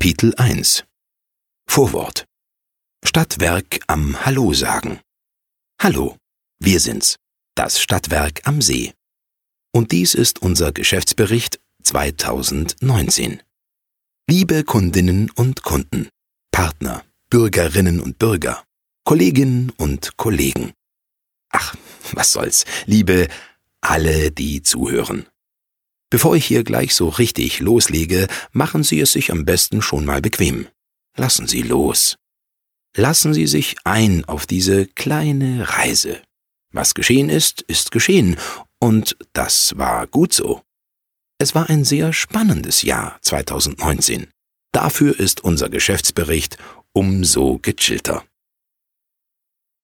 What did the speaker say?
Kapitel 1 Vorwort Stadtwerk am Hallo sagen. Hallo, wir sind's, das Stadtwerk am See. Und dies ist unser Geschäftsbericht 2019. Liebe Kundinnen und Kunden, Partner, Bürgerinnen und Bürger, Kolleginnen und Kollegen. Ach, was soll's, liebe alle, die zuhören. Bevor ich hier gleich so richtig loslege, machen Sie es sich am besten schon mal bequem. Lassen Sie los. Lassen Sie sich ein auf diese kleine Reise. Was geschehen ist, ist geschehen, und das war gut so. Es war ein sehr spannendes Jahr 2019. Dafür ist unser Geschäftsbericht umso gechillter.